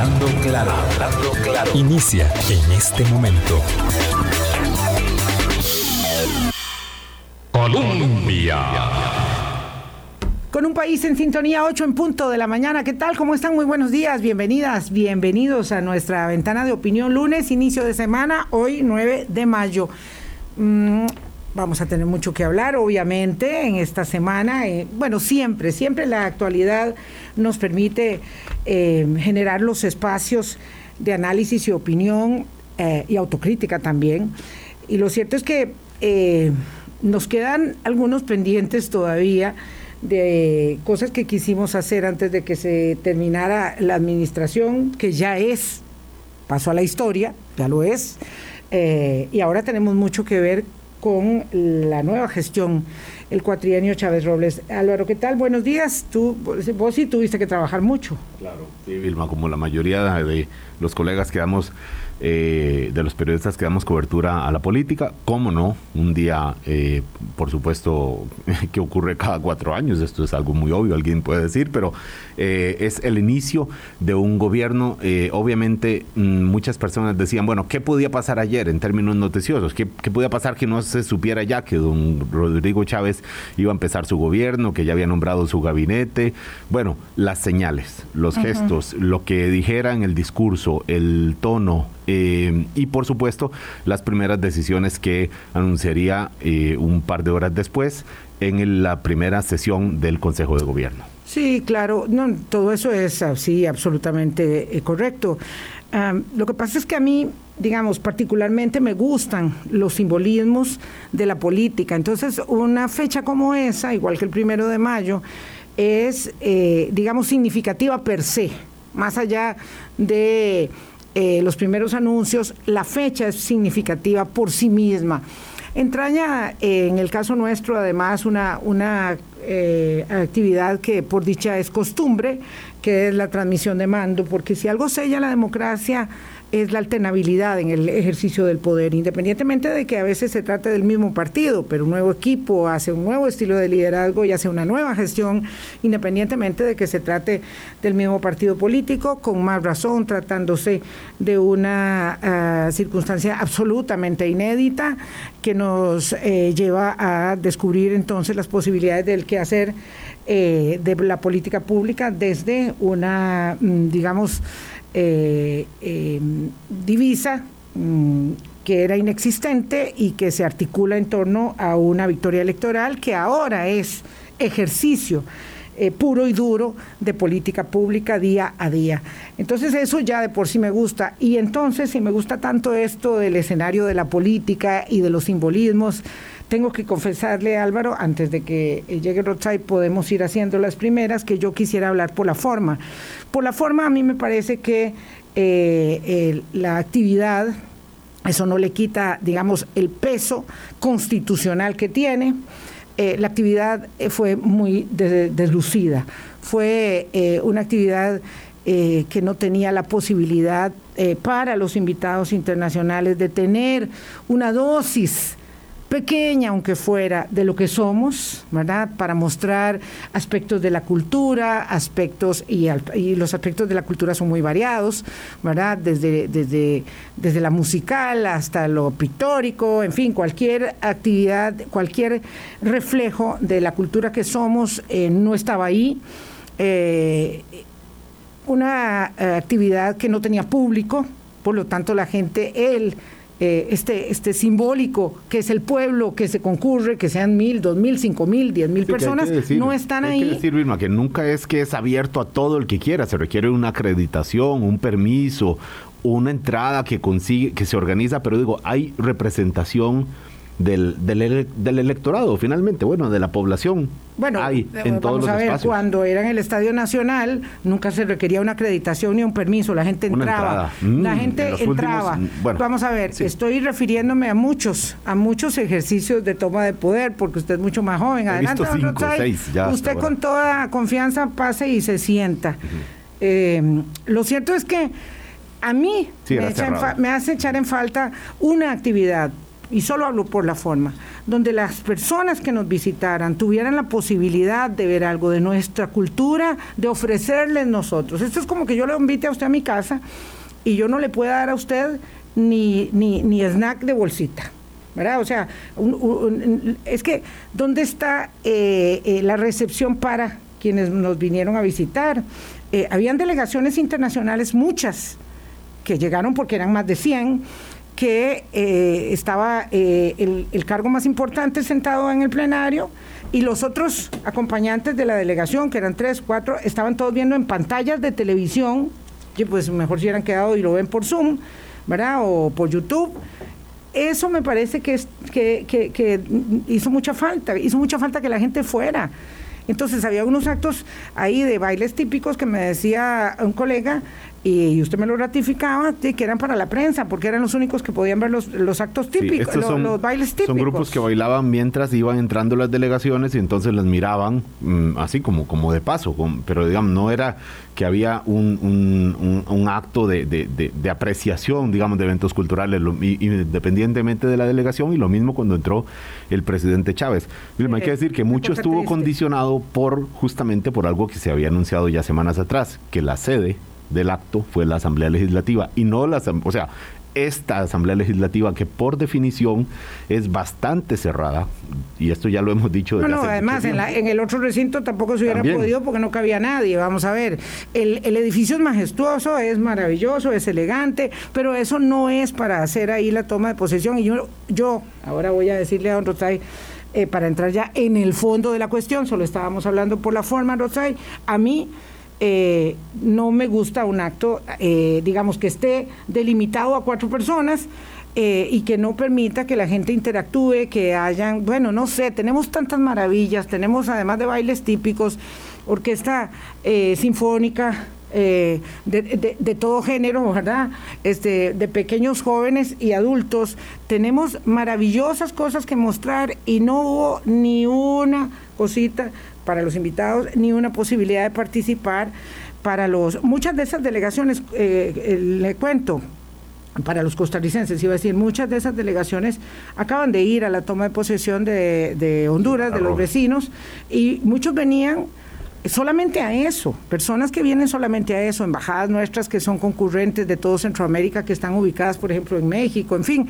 Hablando claro, hablando claro. Inicia en este momento. Colombia. Con un país en sintonía 8 en punto de la mañana. ¿Qué tal? ¿Cómo están? Muy buenos días. Bienvenidas, bienvenidos a nuestra ventana de opinión lunes, inicio de semana, hoy 9 de mayo. Mm, vamos a tener mucho que hablar, obviamente, en esta semana. Eh, bueno, siempre, siempre la actualidad nos permite eh, generar los espacios de análisis y opinión eh, y autocrítica también. Y lo cierto es que nos quedan algunos pendientes todavía de cosas que quisimos hacer antes de que se terminara la administración, que ya es, pasó a la historia, ya lo es, y ahora tenemos mucho que ver con la nueva gestión, el cuatrienio Chávez Robles. Álvaro, ¿qué tal? Buenos días. Tú, vos sí tuviste que trabajar mucho. Claro, sí, Vilma, como la mayoría de los colegas que damos eh, de los periodistas que damos cobertura a la política. ¿Cómo no? Un día, eh, por supuesto, que ocurre cada cuatro años, esto es algo muy obvio, alguien puede decir, pero eh, es el inicio de un gobierno. obviamente, mm, muchas personas decían, bueno, ¿qué podía pasar ayer en términos noticiosos? ¿Qué, ¿Qué podía pasar que no se supiera ya que don Rodrigo Chávez iba a empezar su gobierno, que ya había nombrado su gabinete? Bueno, las señales, los gestos, lo que dijera en el discurso, el tono, eh, y por supuesto las primeras decisiones que anunciaría eh, un par de horas después en la primera sesión del Consejo de Gobierno. Sí, claro, no, todo eso es así, absolutamente eh, correcto. lo que pasa es que a mí, digamos, particularmente me gustan los simbolismos de la política. Entonces, una fecha como esa, igual que el primero de mayo, es, digamos, significativa per se, más allá de eh, los primeros anuncios, la fecha es significativa por sí misma. Entraña eh, en el caso nuestro además una, una eh, actividad que por dicha es costumbre, que es la transmisión de mando, porque si algo sella la democracia es la alternabilidad en el ejercicio del poder, independientemente de que a veces se trate del mismo partido, pero un nuevo equipo hace un nuevo estilo de liderazgo y hace una nueva gestión, independientemente de que se trate del mismo partido político, con más razón, tratándose de una ah, circunstancia absolutamente inédita que nos eh, lleva a descubrir entonces las posibilidades del que hacer eh, de la política pública desde una, mm, digamos, eh, em, divisa mm, que era inexistente y que se articula en torno a una victoria electoral que ahora es ejercicio eh, puro y duro de política pública día a día. Entonces eso ya de por sí me gusta. Y entonces si me gusta tanto esto del escenario de la política y de los simbolismos, tengo que confesarle, Álvaro, antes de que llegue Rothschild, podemos ir haciendo las primeras, que yo quisiera hablar por la forma. Por la forma, a mí me parece que eh, la actividad, eso no le quita, digamos, el peso constitucional que tiene. Eh, la actividad eh, fue muy deslucida. Fue una actividad que no tenía la posibilidad para los invitados internacionales de tener una dosis pequeña aunque fuera, de lo que somos, ¿verdad? Para mostrar aspectos de la cultura, aspectos, y, los aspectos de la cultura son muy variados, ¿verdad? Desde, desde, desde la musical hasta lo pictórico, en fin, cualquier actividad, cualquier reflejo de la cultura que somos eh, no estaba ahí. Eh, una eh, actividad que no tenía público, por lo tanto la gente, él, eh, este, este simbólico que es el pueblo que se concurre, que sean mil, dos mil, cinco mil, diez mil personas, no están ahí. Que decir, Vilma, que nunca es que es abierto a todo el que quiera, se requiere una acreditación, un permiso, una entrada que consigue, que se organiza, pero digo, hay representación del, del, electorado, finalmente, bueno, de la población. Bueno, hay eh, en todos a ver, cuando era en el Estadio Nacional, nunca se requería una acreditación ni un permiso, la gente entraba. la mm, gente entraba. Mm, vamos a ver, estoy refiriéndome a muchos, a muchos ejercicios de toma de poder, porque usted es mucho más joven. Adelante, usted con toda confianza pase y se sienta. Eh, lo cierto es que a mí me, me hace echar en falta una actividad y solo hablo por la forma, donde las personas que nos visitaran tuvieran la posibilidad de ver algo de nuestra cultura, de ofrecerles nosotros. Esto es como que yo le invite a usted a mi casa y yo no le pueda dar a usted ni, ni, snack de bolsita. ¿verdad? O sea, es que, ¿dónde está eh, eh, la recepción para quienes nos vinieron a visitar? Eh, habían delegaciones internacionales, muchas, que llegaron porque eran más de 100, que estaba el, el cargo más importante sentado en el plenario y los otros acompañantes de la delegación, que eran tres, cuatro, estaban todos viendo en pantallas de televisión, que pues mejor si hubieran quedado y lo ven por Zoom, ¿verdad? O por YouTube eso me parece que, es, que, que, hizo mucha falta, hizo mucha falta que la gente fuera. Entonces había unos actos ahí de bailes típicos que me decía un colega, y usted me lo ratificaba, que eran para la prensa, porque eran los únicos que podían ver los, los actos típicos, los, bailes típicos. Son grupos que bailaban mientras iban entrando las delegaciones y entonces las miraban mm, así como, como de paso, pero digamos, no era que había un, un, acto de, de, apreciación, digamos, de eventos culturales, independientemente de la delegación, y lo mismo cuando entró el presidente Chávez. hay que decir que mucho estuvo condicionado por justamente por algo que se había anunciado ya semanas atrás, que la sede del acto fue la Asamblea Legislativa. Y no la, o sea, esta Asamblea Legislativa que por definición es bastante cerrada, y esto ya lo hemos dicho. Desde no, no, además en, en, el otro recinto tampoco se hubiera podido porque no cabía nadie, vamos a ver, el, el, edificio es majestuoso, es maravilloso, es elegante, pero eso no es para hacer ahí la toma de posesión, y yo, yo ahora voy a decirle a don Rotay, eh, para entrar ya en el fondo de la cuestión, solo estábamos hablando por la forma, Rotay, a mí eh, no me gusta un acto, eh, digamos, que esté delimitado a cuatro personas. Eh, y que no permita que la gente interactúe, que hayan, bueno, no sé, tenemos tantas maravillas, tenemos además de bailes típicos, orquesta sinfónica, de, de, todo género, ¿verdad? Este, de pequeños jóvenes y adultos. Tenemos maravillosas cosas que mostrar y no hubo ni una cosita para los invitados, ni una posibilidad de participar para los... Muchas de esas delegaciones, eh, le cuento, para los costarricenses, iba a decir, muchas de esas delegaciones acaban de ir a la toma de posesión de, de Honduras, de los vecinos, y muchos venían solamente a eso, personas que vienen solamente a eso, embajadas nuestras que son concurrentes de todo Centroamérica, que están ubicadas, por ejemplo, en México, en fin.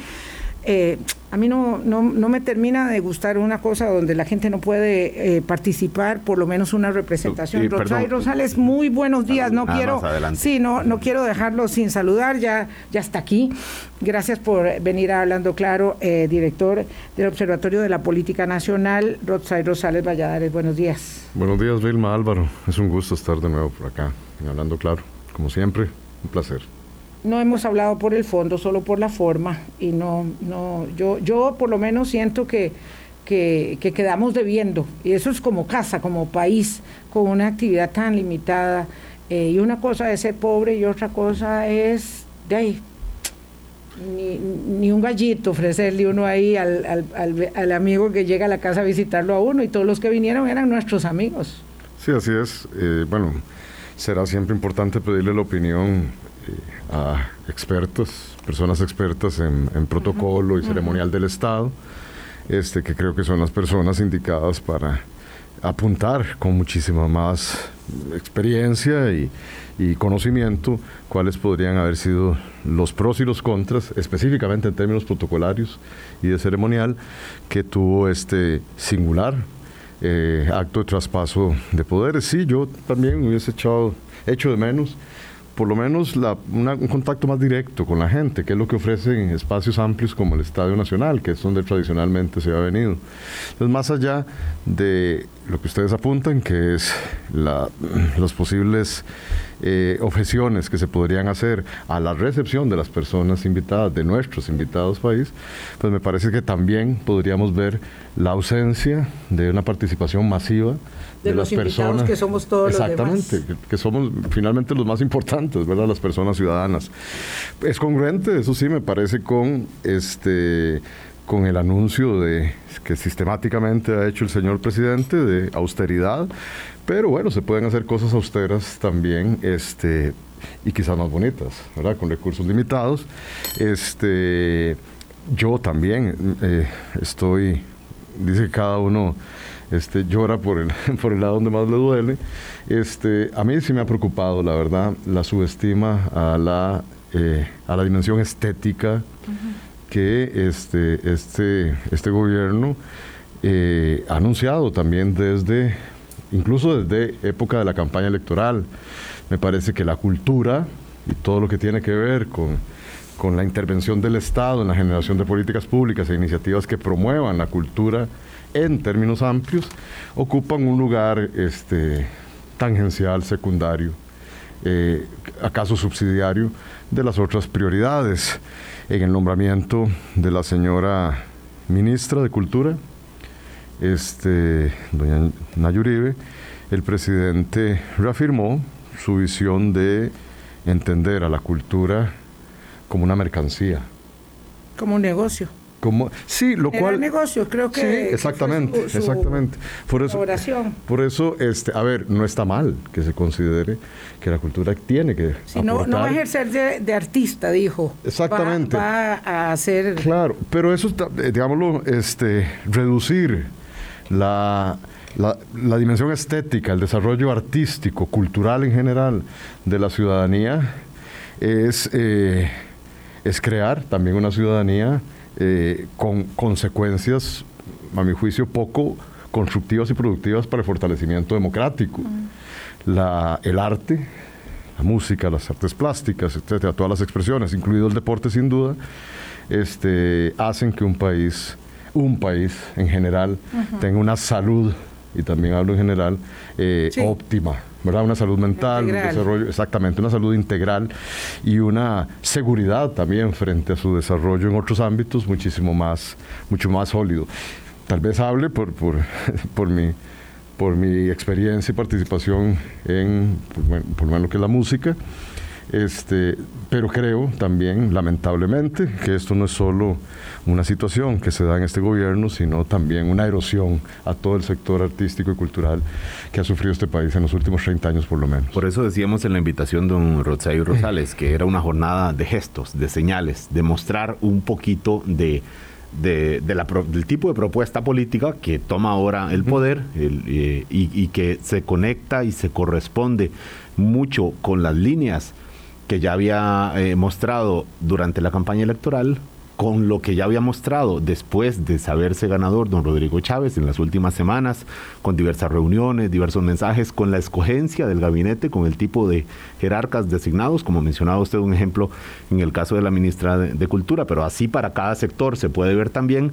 Eh, a mí no, no, no, me termina de gustar una cosa donde la gente no puede eh, participar, por lo menos una representación. Rosales, Rosales, muy buenos días. No quiero, sí, no, no quiero dejarlo sin saludar. Ya, ya está aquí. Gracias por venir a hablando claro, eh, director del Observatorio de la Política Nacional, Rosales Rosales Valladares. Buenos días. Buenos días, Vilma Álvaro. Es un gusto estar de nuevo por acá, hablando claro. Como siempre, un placer no hemos hablado por el fondo, solo por la forma, y no, no, yo, yo por lo menos siento que, que, quedamos debiendo, y eso es como casa, como país, con una actividad tan limitada, eh, y una cosa es ser pobre y otra cosa es de ahí. Ni, ni un gallito ofrecerle uno ahí al, al, al, al, amigo que llega a la casa a visitarlo a uno y todos los que vinieron eran nuestros amigos. Sí, así es. Eh, bueno, será siempre importante pedirle la opinión a expertos, personas expertas en, protocolo y ceremonial del Estado, este, que creo que son las personas indicadas para apuntar con muchísima más experiencia y, y, conocimiento cuáles podrían haber sido los pros y los contras, específicamente en términos protocolarios y de ceremonial, que tuvo este singular eh, acto de traspaso de poderes. Sí, yo también hubiese echado, hecho de menos por lo menos un contacto más directo con la gente, que es lo que ofrecen espacios amplios como el Estadio Nacional, que es donde tradicionalmente se ha venido. Entonces, más allá de lo que ustedes apuntan, que es la, los posibles eh, objeciones que se podrían hacer a la recepción de las personas invitadas, de nuestros invitados país, pues me parece que también podríamos ver la ausencia de una participación masiva de, las personas que somos todos exactamente, los demás. Que, que, somos finalmente los más importantes, ¿verdad? Las personas ciudadanas. Es congruente, eso sí, me parece con este con el anuncio de que sistemáticamente ha hecho el señor presidente de austeridad, pero bueno, se pueden hacer cosas austeras también, este y quizás más bonitas, ¿verdad? Con recursos limitados. Este yo también eh, estoy, dice que cada uno este, llora por el, por el lado donde más le duele. Este, a mí sí me ha preocupado, la verdad, la subestima a la, eh, a la dimensión estética que este, este, este gobierno eh, ha anunciado también desde, incluso desde época de la campaña electoral. Me parece que la cultura y todo lo que tiene que ver con, con la intervención del Estado en la generación de políticas públicas e iniciativas que promuevan la cultura en términos amplios, ocupan un lugar este, tangencial, secundario, eh, acaso subsidiario, de las otras prioridades. En el nombramiento de la señora ministra de Cultura, este, doña Nayuribe, el presidente reafirmó su visión de entender a la cultura como una mercancía. Como un negocio. Como, sí, lo Era cual... negocio, creo que... Sí, exactamente, su- su exactamente. Por eso, por eso, este, a ver, no está mal que se considere que la cultura tiene que Si no, no va a ejercer de, de artista, dijo. Exactamente. Va, va a hacer... Claro, pero eso, eh, digámoslo, este, reducir la, la, la dimensión estética, el desarrollo artístico, cultural en general de la ciudadanía, es, eh, es crear también una ciudadanía eh, con consecuencias, a mi juicio, poco constructivas y productivas para el fortalecimiento democrático. La, el arte, la música, las artes plásticas, etcétera, todas las expresiones, incluido el deporte sin duda, este, hacen que un país, un país en general, tenga una salud, y también hablo en general, eh, Sí. óptima, ¿verdad? Una salud mental, un desarrollo, exactamente, una salud integral y una seguridad también frente a su desarrollo en otros ámbitos muchísimo más, mucho más sólido. Tal vez hable por, por, por mi por mi experiencia y participación en, por, por lo menos que es la música, este, pero creo también, lamentablemente, que esto no es solo una situación que se da en este gobierno, sino también una erosión a todo el sector artístico y cultural que ha sufrido este país en los últimos 30 años por lo menos. Por eso decíamos en la invitación de don Rosario Rosales que era una jornada de gestos, de señales, de mostrar un poquito de, de- de la del tipo de propuesta política que toma ahora el poder el, eh, y, y que se conecta y se corresponde mucho con las líneas que ya había eh, mostrado durante la campaña electoral con lo que ya había mostrado después de saberse ganador don Rodrigo Chávez en las últimas semanas, con diversas reuniones, diversos mensajes, con la escogencia del gabinete, con el tipo de jerarcas designados, como mencionaba usted un ejemplo en el caso de la ministra de, de Cultura, pero así para cada sector se puede ver también.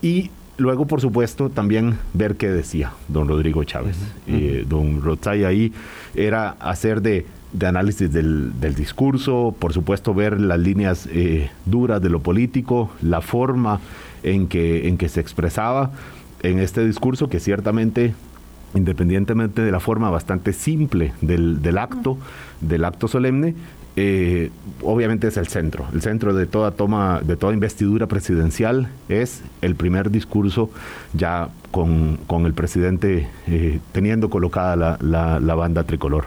Y luego, por supuesto, también ver qué decía don Rodrigo Chávez. Eh, don Rotzay ahí era hacer de de análisis del, del discurso, por supuesto ver las líneas eh, duras de lo político, la forma en que, en que se expresaba en este discurso, que ciertamente, independientemente de la forma bastante simple del, del acto, del acto solemne, eh, obviamente es el centro. El centro de toda toma, de toda investidura presidencial es el primer discurso ya con, con el presidente eh, teniendo colocada la, la, la banda tricolor.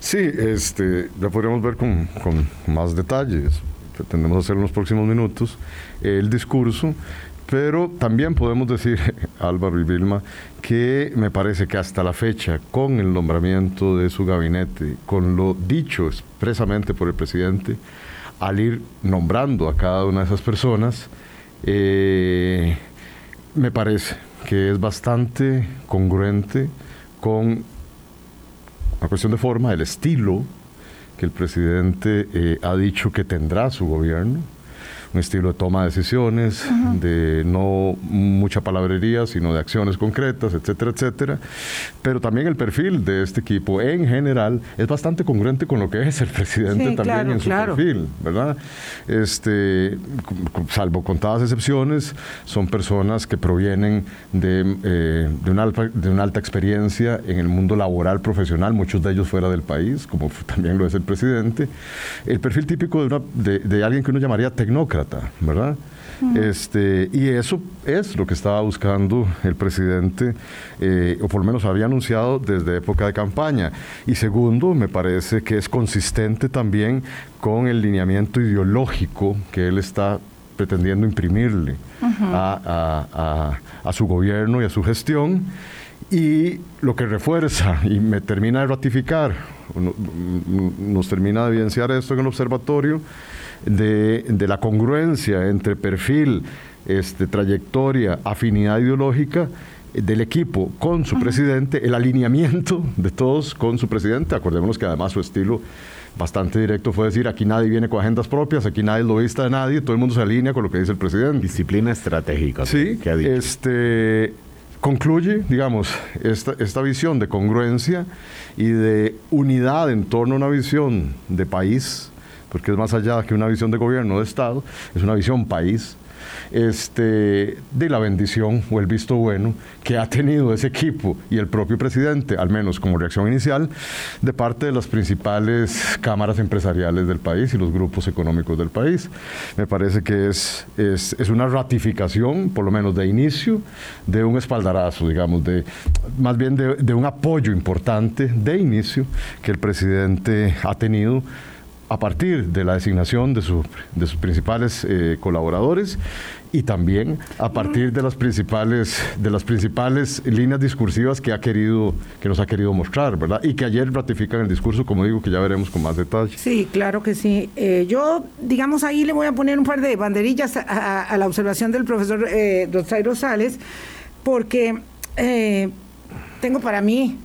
Sí, este, la podríamos ver con, con más detalles. Tendremos a hacer en los próximos minutos el discurso, pero también podemos decir, Álvaro y Vilma, que me parece que hasta la fecha, con el nombramiento de su gabinete, con lo dicho expresamente por el presidente, al ir nombrando a cada una de esas personas, eh, me parece que es bastante congruente con una cuestión de forma, el estilo que el presidente eh, ha dicho que tendrá su gobierno, un estilo de toma de decisiones, de no mucha palabrería, sino de acciones concretas, etcétera, etcétera. Pero también el perfil de este equipo en general es bastante congruente con lo que es el presidente Sí, también claro, en su claro. perfil, ¿verdad? Este, salvo contadas excepciones, son personas que provienen de, eh, de, una alta, de una alta experiencia en el mundo laboral profesional, muchos de ellos fuera del país, como también lo es el presidente. El perfil típico de, una- de- de alguien que uno llamaría tecnócrata, ¿verdad? Este, y eso es lo que estaba buscando el presidente, eh, o por lo menos había anunciado desde época de campaña. Y segundo, me parece que es consistente también con el lineamiento ideológico que él está pretendiendo imprimirle a, a, su gobierno y a su gestión. Y lo que refuerza y me termina de ratificar, nos termina de evidenciar esto en el observatorio, de, de la congruencia entre perfil, este, trayectoria, afinidad ideológica del equipo con su presidente, el alineamiento de todos con su presidente. Acordémonos que además su estilo bastante directo fue decir, aquí nadie viene con agendas propias, aquí nadie es lobista de nadie, todo el mundo se alinea con lo que dice el presidente. Disciplina estratégica. Sí, que ha dicho. Este, concluye, digamos, esta, esta visión de congruencia y de unidad en torno a una visión de país, porque es más allá que una visión de gobierno, de Estado, es una visión país este, de la bendición o el visto bueno que ha tenido ese equipo y el propio presidente, al menos como reacción inicial, de parte de las principales cámaras empresariales del país y los grupos económicos del país. Me parece que es, es, es una ratificación, por lo menos de inicio, de un espaldarazo, digamos, de, más bien de, de un apoyo importante de inicio que el presidente ha tenido a partir de la designación de, de sus principales eh, colaboradores y también a partir de las principales de las principales líneas discursivas que ha querido que nos ha querido mostrar, ¿verdad? Y que ayer ratifican el discurso, como digo, que ya veremos con más detalle. Sí, claro que sí. Eh, yo, digamos, ahí le voy a poner un par de banderillas a, la observación del profesor eh, Rosales, porque eh, tengo para mí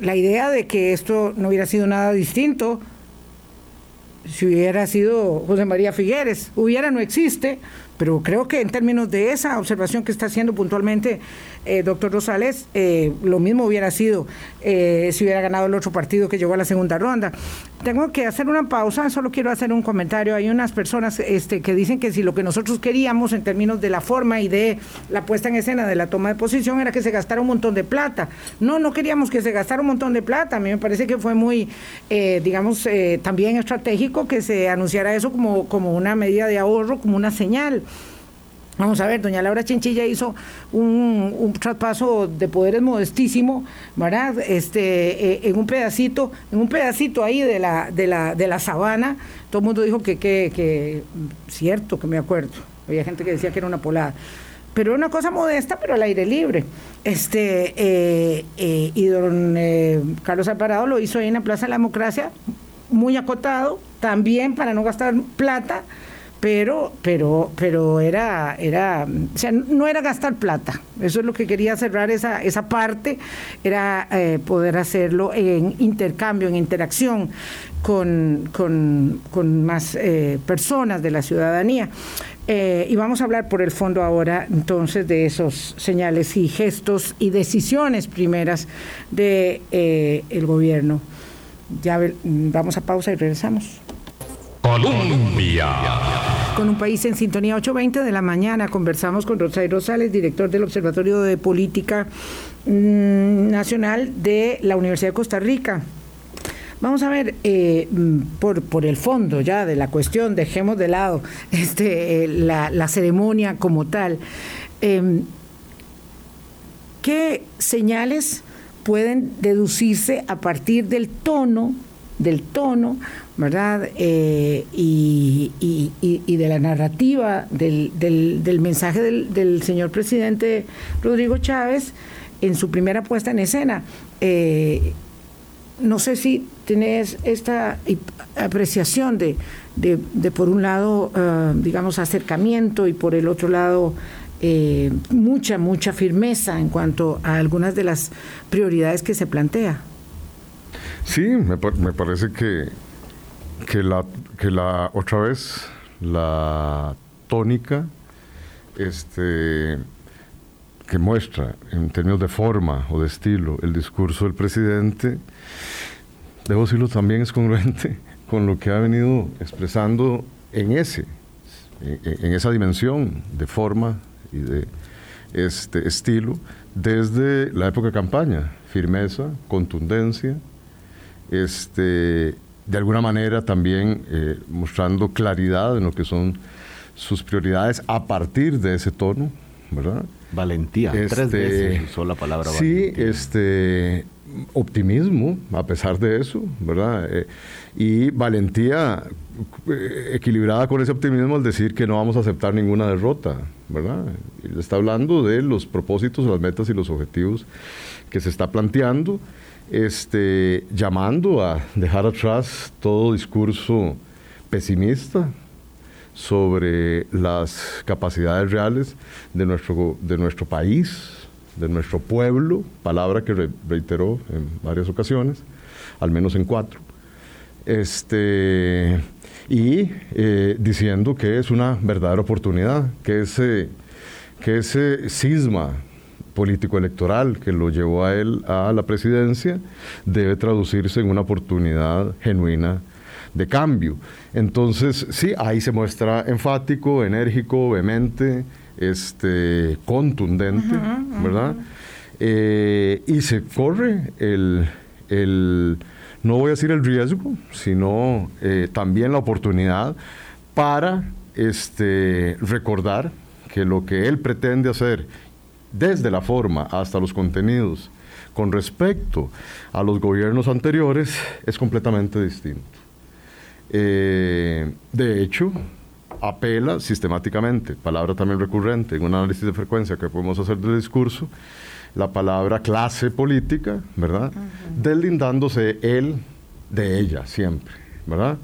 la idea de que esto no hubiera sido nada distinto si hubiera sido José María Figueres. Hubiera no existe, pero creo que en términos de esa observación que está haciendo puntualmente eh, doctor Rosales, eh, lo mismo hubiera sido eh, si hubiera ganado el otro partido que llegó a la segunda ronda. Tengo que hacer una pausa, solo quiero hacer un comentario. Hay unas personas este, que dicen que si lo que nosotros queríamos en términos de la forma y de la puesta en escena de la toma de posición era que se gastara un montón de plata. No, no queríamos que se gastara un montón de plata. A mí me parece que fue muy, digamos, también estratégico que se anunciara eso como, como una medida de ahorro, como una señal. Vamos a ver, doña Laura Chinchilla hizo un, traspaso de poderes modestísimo, ¿verdad? Este, eh, en un pedacito, en un pedacito ahí de la, de la, de la sabana, todo el mundo dijo que, que, cierto, que me acuerdo. Había gente que decía que era una polada. Pero una cosa modesta, pero al aire libre. Este, eh, eh, y don Carlos Alvarado lo hizo ahí en la Plaza de la Democracia, muy acotado, también para no gastar plata pero, pero, pero era, era, o sea, no era gastar plata. Eso es lo que quería cerrar esa, esa parte, era eh, poder hacerlo en intercambio, en interacción con, con, más eh, personas de la ciudadanía. Eh, y vamos a hablar por el fondo ahora entonces de esos señales y gestos y decisiones primeras del de, el gobierno. Ya vamos a pausa y regresamos. Colombia. Con un país en sintonía 8.20 de la mañana conversamos con Rosario Rosales, director del Observatorio de Política mm, Nacional de la Universidad de Costa Rica. Vamos a ver, eh, mm, por, por el fondo ya de la cuestión, dejemos de lado este, eh, la, ceremonia como tal. Em, ¿Qué señales pueden deducirse a partir del tono del tono, ¿verdad? Eh, y, de la narrativa del, mensaje del, señor presidente Rodrigo Chávez en su primera puesta en escena. Eh, no sé si tienes esta apreciación de, por un lado, eh, digamos, acercamiento y por el otro lado, mucha, mucha firmeza en cuanto a algunas de las prioridades que se plantea. Sí, me, parece que, que, la, que la otra vez la tónica este, que muestra en términos de forma o de estilo el discurso del presidente, debo decirlo, también es congruente con lo que ha venido expresando en ese, en, esa dimensión de forma y de este estilo desde la época de campaña, firmeza, contundencia, este, de alguna manera también eh, mostrando claridad en lo que son sus prioridades a partir de ese tono, ¿verdad? Valentía. Tres Este, veces usó la palabra Sí, valentía. este optimismo, a pesar de eso, ¿verdad? Eh, y valentía eh, equilibrada con ese optimismo al decir que no vamos a aceptar ninguna derrota, ¿verdad? Y está hablando de los propósitos, las metas y los objetivos que se está planteando, este, llamando a dejar atrás todo discurso pesimista sobre las capacidades reales de nuestro, de nuestro país, de nuestro pueblo, palabra que re- reiteró en varias ocasiones, al menos en cuatro, este, y eh, diciendo que es una verdadera oportunidad, que ese, que ese cisma político-electoral que lo llevó a él a la presidencia debe traducirse en una oportunidad genuina de cambio. Entonces, sí, ahí se muestra enfático, enérgico, vehemente, este, contundente, ¿verdad? Eh, y se corre el, el, no voy a decir el riesgo, sino eh, también la oportunidad para este, recordar que lo que él pretende hacer desde la forma hasta los contenidos con respecto a los gobiernos anteriores es completamente distinto. Eh, de hecho, apela sistemáticamente, palabra también recurrente en un análisis de frecuencia que podemos hacer del discurso, la palabra clase política, ¿verdad? Deslindándose él de ella siempre, ¿verdad?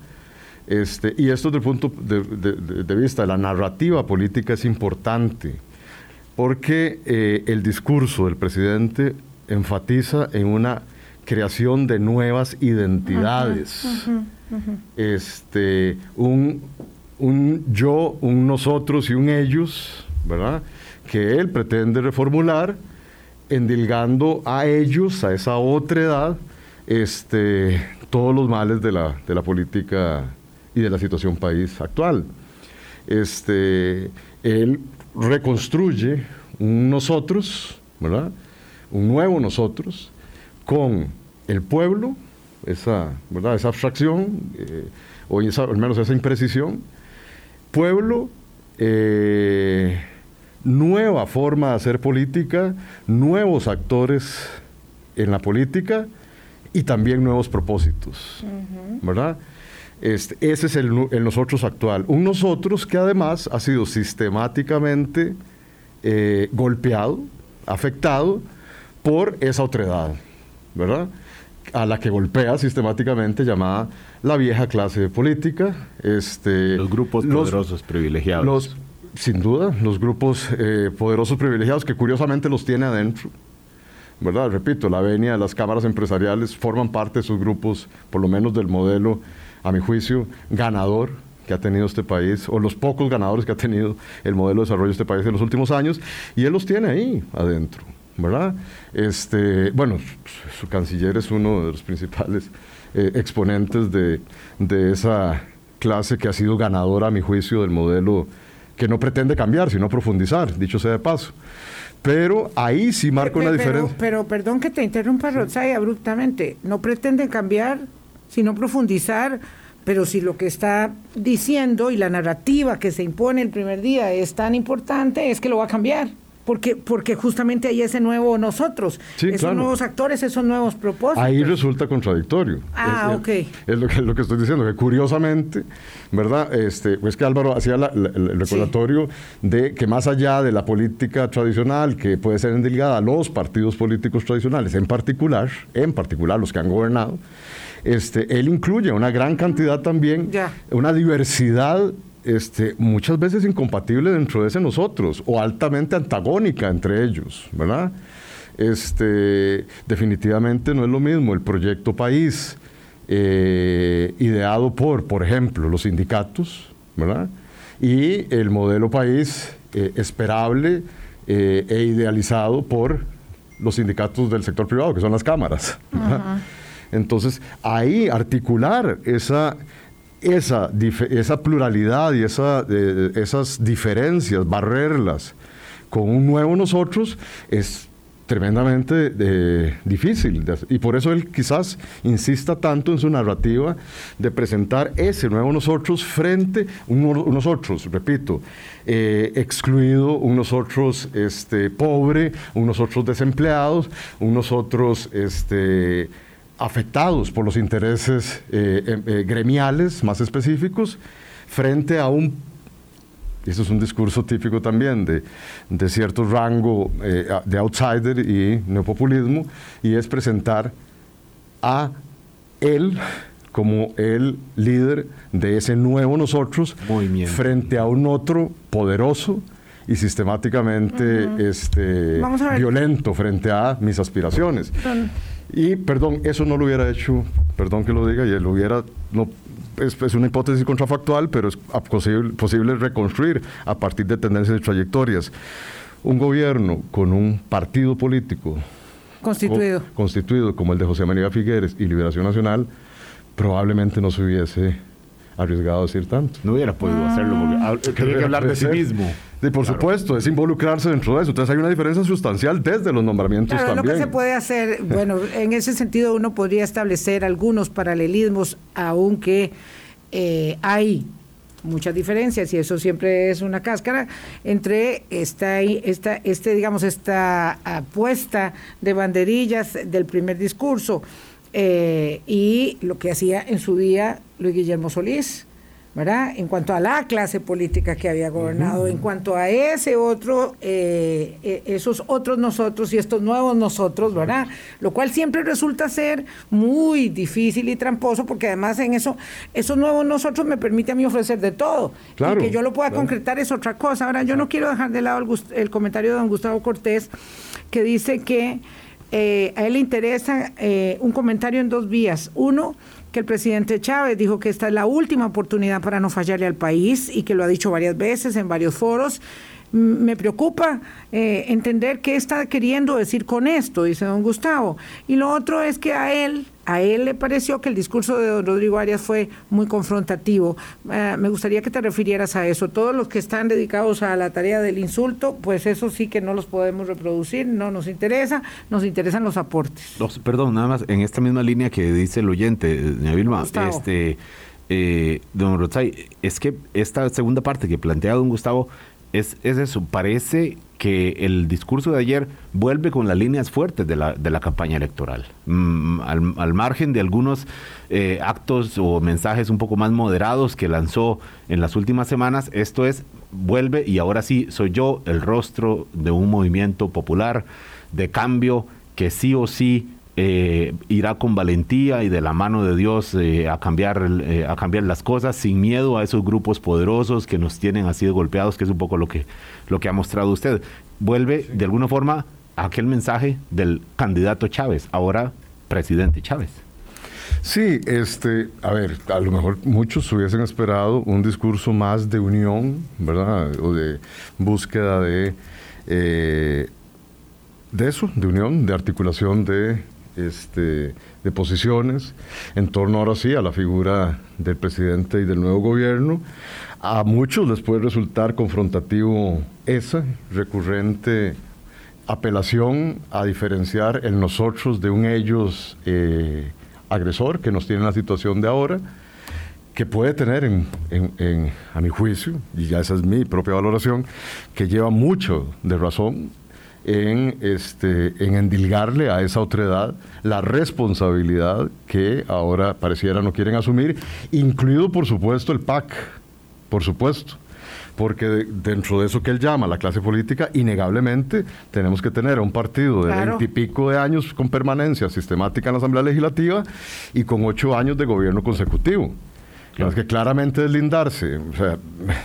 Este, y esto desde el punto de, de- de vista de la narrativa política es importante, porque eh, el discurso del presidente enfatiza en una creación de nuevas identidades. Este, un, un yo, un nosotros y un ellos, ¿verdad? Que él pretende reformular, endilgando a ellos, a esa otra edad, este, todos los males de la, de la política y de la situación país actual. Este, él reconstruye un nosotros, ¿verdad? Un nuevo nosotros con el pueblo, esa, ¿verdad? esa abstracción, eh, o esa- al menos esa imprecisión, pueblo, eh, nueva forma de hacer política, nuevos actores en la política y también nuevos propósitos, ¿verdad? Este, ese es el, nosotros actual. Un nosotros que además ha sido sistemáticamente eh, golpeado, afectado por esa otredad, ¿verdad? A la que golpea sistemáticamente llamada la vieja clase política. Este, Los grupos poderosos privilegiados. los- sin duda, los grupos eh, poderosos privilegiados que curiosamente los tiene adentro. ¿Verdad? Repito, la venia las cámaras empresariales forman parte de esos grupos, por lo menos del modelo, a mi juicio, ganador que ha tenido este país, o los pocos ganadores que ha tenido el modelo de desarrollo de este país en los últimos años, y él los tiene ahí adentro, ¿verdad? Este, bueno, su, su canciller es uno de los principales eh, exponentes de, de esa clase que ha sido ganadora, a mi juicio, del modelo que no pretende cambiar, sino profundizar, dicho sea de paso. Pero ahí sí marca una Pero- diferencia. Pero, perdón que te interrumpa, Rosay, abruptamente. No pretenden cambiar, sino profundizar, pero si lo que está diciendo y la narrativa que se impone el primer día es tan importante, es que lo va a cambiar. Porque, porque justamente hay ese nuevo nosotros, Sí, esos claro. nuevos actores, esos nuevos propósitos. Ahí resulta contradictorio. Ah, es, ok. Es, es lo, que, lo que estoy diciendo, que curiosamente, ¿verdad? Este, pues que Álvaro hacía la- la- el recordatorio de que más allá de la política tradicional, que puede ser endilgada a los partidos políticos tradicionales, en particular, en particular los que han gobernado, este, él incluye una gran cantidad también, Ya. una diversidad este, muchas veces incompatible dentro de ese nosotros o altamente antagónica entre ellos, ¿verdad? Este, definitivamente no es lo mismo el proyecto país eh, ideado por, por ejemplo, los sindicatos, ¿verdad? Y el modelo país eh, esperable eh, e idealizado por los sindicatos del sector privado, que son las cámaras. Entonces, ahí articular esa, esa, esa pluralidad y esa, eh, esas diferencias, barrerlas con un nuevo nosotros, es tremendamente eh, difícil. y por eso él quizás insista tanto en su narrativa de presentar ese nuevo nosotros frente a un, nosotros, repito, eh, excluido, un nosotros este, pobre, un nosotros desempleados, un nosotros este, afectados por los intereses eh, gremiales más específicos, frente a un eso es un discurso típico también de, de cierto rango eh, de outsider y neopopulismo, y es presentar a él como el líder de ese nuevo nosotros frente a un otro poderoso y sistemáticamente este, violento frente a mis aspiraciones. Y perdón, eso no lo hubiera hecho, perdón que lo diga, y él lo hubiera, no, es, una hipótesis contrafactual, pero es posible, posible reconstruir a partir de tendencias y trayectorias. Un gobierno con un partido político constituido, constituido como el de José María Figueres y Liberación Nacional, probablemente no se hubiese arriesgado a decir tanto. No hubiera podido hacerlo porque tenía que hablar de sí mismo. Sí, por supuesto, es involucrarse dentro de eso. Entonces hay una diferencia sustancial desde los nombramientos claro, también. Lo que se puede hacer, bueno, en ese sentido uno podría establecer algunos paralelismos, aunque eh, hay muchas diferencias y eso siempre es una cáscara entre esta, esta este digamos esta apuesta de banderillas del primer discurso eh, y lo que hacía en su día Luis Guillermo Solís ¿verdad? En cuanto a la clase política que había gobernado, en cuanto a ese otro, eh, eh, esos otros nosotros y estos nuevos nosotros, ¿verdad? Lo cual siempre resulta ser muy difícil y tramposo, porque además en eso, esos nuevos nosotros me permite a mí ofrecer de todo. y que yo lo pueda concretar es otra cosa. Ahora, yo no quiero dejar de lado el, comentario de don Gustavo Cortés, que dice que eh, a él le interesa un comentario en dos vías. Uno, que el presidente Chávez dijo que esta es la última oportunidad para no fallarle al país y que lo ha dicho varias veces en varios foros. Me preocupa eh, entender qué está queriendo decir con esto, dice don Gustavo. Y lo otro es que a él, a él le pareció que el discurso de don Rodrigo Arias fue muy confrontativo. Eh, me gustaría que te refirieras a eso. Todos los que están dedicados a la tarea del insulto, pues eso sí que no los podemos reproducir, no nos interesa, nos interesan los aportes. perdón, nada más, en esta misma línea que dice el oyente, doña Vilma, este, eh, don Rotzay, es que esta segunda parte que plantea don Gustavo es, es eso, parece que el discurso de ayer vuelve con las líneas fuertes de la, de la campaña electoral. Mm, al, margen de algunos eh, actos o mensajes un poco más moderados que lanzó en las últimas semanas, esto es, vuelve y ahora sí soy yo el rostro de un movimiento popular de cambio que sí o sí eh, irá con valentía y de la mano de Dios eh, a, cambiar, eh, a cambiar las cosas sin miedo a esos grupos poderosos que nos tienen así de golpeados, que es un poco lo que, lo que ha mostrado usted. Vuelve de alguna forma a aquel mensaje del candidato Chávez, ahora presidente Chávez. Sí, este, a ver, a lo mejor muchos hubiesen esperado un discurso más de unión, ¿verdad? O de búsqueda de, de eso, de unión, de articulación de este, de posiciones en torno ahora sí a la figura del presidente y del nuevo gobierno. A muchos les puede resultar confrontativo esa recurrente apelación a diferenciar el nosotros de un ellos eh, agresor que nos tiene en la situación de ahora, que puede tener, en, a mi juicio, y ya esa es mi propia valoración, que lleva mucho de razón en, este, en endilgarle a esa otredad la responsabilidad que ahora pareciera no quieren asumir, incluido por supuesto el PAC, por supuesto porque dentro de eso que él llama la clase política, innegablemente tenemos que tener a un partido de veintipico de años con permanencia sistemática en la Asamblea Legislativa y con ocho años de gobierno consecutivo. Es que claramente deslindarse o sea,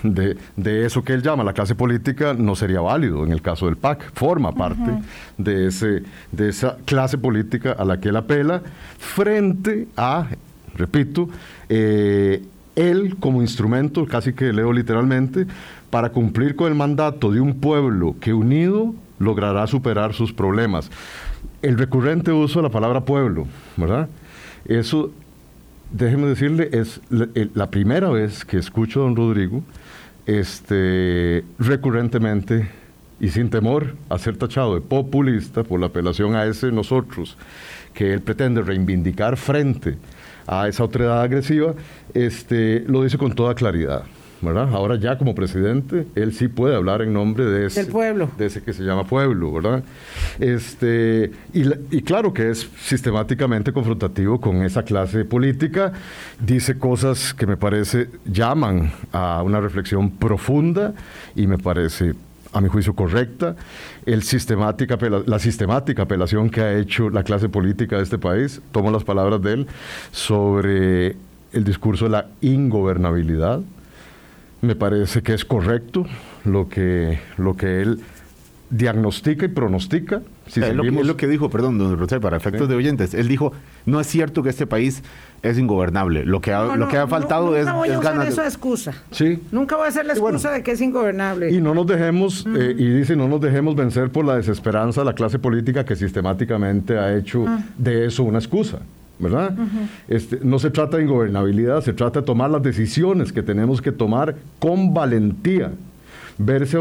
de, eso que él llama la clase política no sería válido en el caso del PAC. Forma parte de, ese, de esa clase política a la que él apela frente a, repito, eh, él como instrumento, casi que leo literalmente, para cumplir con el mandato de un pueblo que unido logrará superar sus problemas. El recurrente uso de la palabra pueblo, ¿verdad? Eso déjeme decirle, es la, primera vez que escucho a don Rodrigo este, recurrentemente y sin temor a ser tachado de populista por la apelación a ese nosotros que él pretende reivindicar frente a esa otredad agresiva, este, lo dice con toda claridad. ¿Verdad? Ahora ya como presidente, él sí puede hablar en nombre de ese, pueblo. de ese que se llama pueblo, ¿verdad? Este, y, y, claro que es sistemáticamente confrontativo con esa clase política, dice cosas que me parece llaman a una reflexión profunda y me parece a mi juicio, correcta. El sistemática, la sistemática apelación que ha hecho la clase política de este país, tomo las palabras de él, sobre el discurso de la ingobernabilidad. Me parece que es correcto lo que, lo que él diagnostica y pronostica. Si es, lo que, es, lo que, dijo, perdón, don para efectos de oyentes. Él dijo, no es cierto que este país es ingobernable. Lo que ha, lo que ha faltado es, voy a usar esa excusa. Sí. Nunca voy a hacer la excusa de que es ingobernable. Y no nos dejemos, eh, y dice, no nos dejemos vencer por la desesperanza de la clase política que sistemáticamente ha hecho de eso una excusa. ¿Verdad? este, no se trata de ingobernabilidad, se trata de tomar las decisiones que tenemos que tomar con valentía verse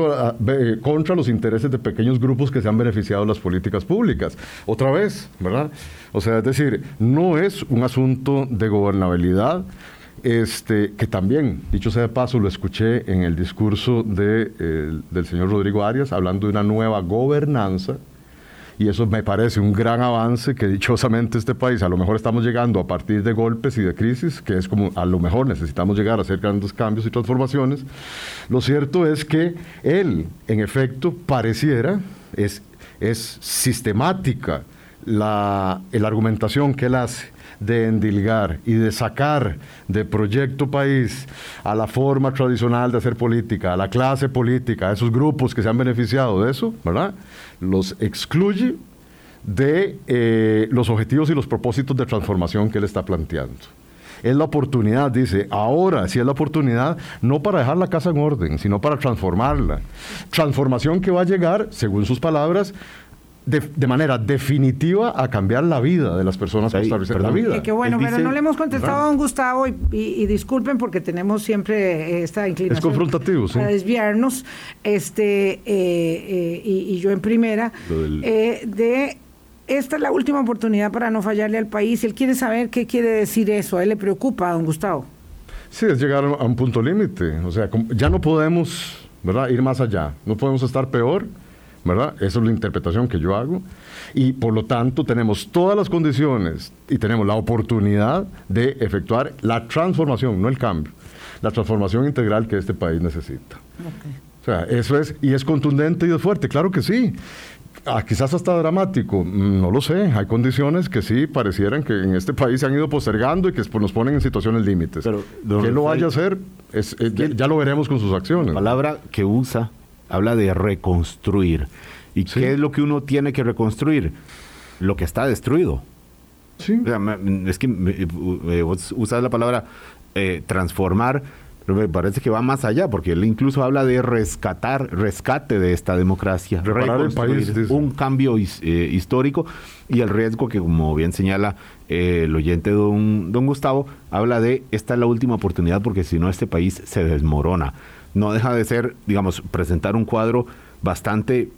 contra los intereses de pequeños grupos que se han beneficiado de las políticas públicas. Otra vez, ¿verdad? O sea, es decir, no es un asunto de gobernabilidad. Este, que también, dicho sea de paso, lo escuché en el discurso de, del señor Rodrigo Arias, hablando de una nueva gobernanza, y eso me parece un gran avance que dichosamente este país, a lo mejor estamos llegando a partir de golpes y de crisis, que es como a lo mejor necesitamos llegar a hacer grandes cambios y transformaciones. Lo cierto es que él, en efecto, pareciera, es, es sistemática la, la argumentación que él hace de endilgar y de sacar de proyecto país a la forma tradicional de hacer política, a la clase política, a esos grupos que se han beneficiado de eso, ¿verdad? los excluye de eh, los objetivos y los propósitos de transformación que él está planteando. Es la oportunidad, dice, ahora sí es la oportunidad, no para dejar la casa en orden, sino para transformarla. Transformación que va a llegar, según sus palabras, de, manera definitiva a cambiar la vida de las personas costarricenses. La vida. que bueno, pero no le hemos contestado a don Gustavo y, disculpen porque tenemos siempre esta inclinación es confrontativo, a desviarnos. Este, eh, eh, y, yo en primera, eh, de esta es la última oportunidad para no fallarle al país. Él quiere saber qué quiere decir eso. A él le preocupa, don Gustavo. Sí, es llegar a un punto límite. O sea, ya no podemos ¿verdad? ir más allá. No podemos estar peor ¿verdad? Esa es la interpretación que yo hago. Y por lo tanto tenemos todas las condiciones y tenemos la oportunidad de efectuar la transformación, no el cambio, la transformación integral que este país necesita. O sea, eso es, y es contundente y es fuerte, claro que sí. Ah, quizás hasta dramático, no lo sé. Hay condiciones que sí parecieran que en este país se han ido postergando y que nos ponen en situaciones límites. Pero, que lo vaya a hacer, es, eh, ya lo veremos con sus acciones. La palabra que usa habla de reconstruir. ¿Y qué es lo que uno tiene que reconstruir? Lo que está destruido. Sí. es que eh, usas la palabra eh, transformar, pero me parece que va más allá, porque él incluso habla de rescatar, rescate de esta democracia, reconstruir un cambio eh, histórico y el riesgo que, como bien señala el oyente don, don Gustavo, habla de esta es la última oportunidad porque si no este país se desmorona no deja de ser, digamos, presentar un cuadro bastante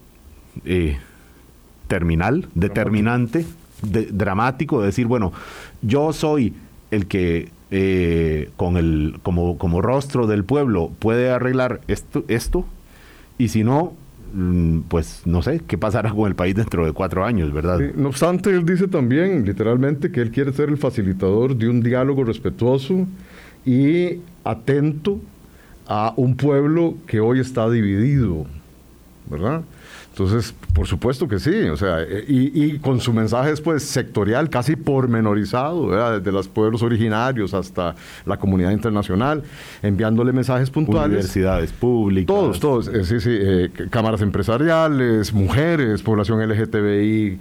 eh, terminal, determinante, dramático, de decir, bueno, yo soy el que eh, con el, como, como rostro del pueblo puede arreglar esto, esto y si no, mm, pues no sé qué pasará con el país dentro de cuatro años, ¿verdad? no obstante, él dice también, literalmente, que él quiere ser el facilitador de un diálogo respetuoso y atento a un pueblo que hoy está dividido, ¿verdad? Entonces, por supuesto que sí, o sea, y, con su mensaje después sectorial, casi pormenorizado, ¿verdad? desde los pueblos originarios hasta la comunidad internacional, enviándole mensajes puntuales. Universidades públicas. Todos, todos, eh, sí, sí, eh, cámaras empresariales, mujeres, población LGTBI,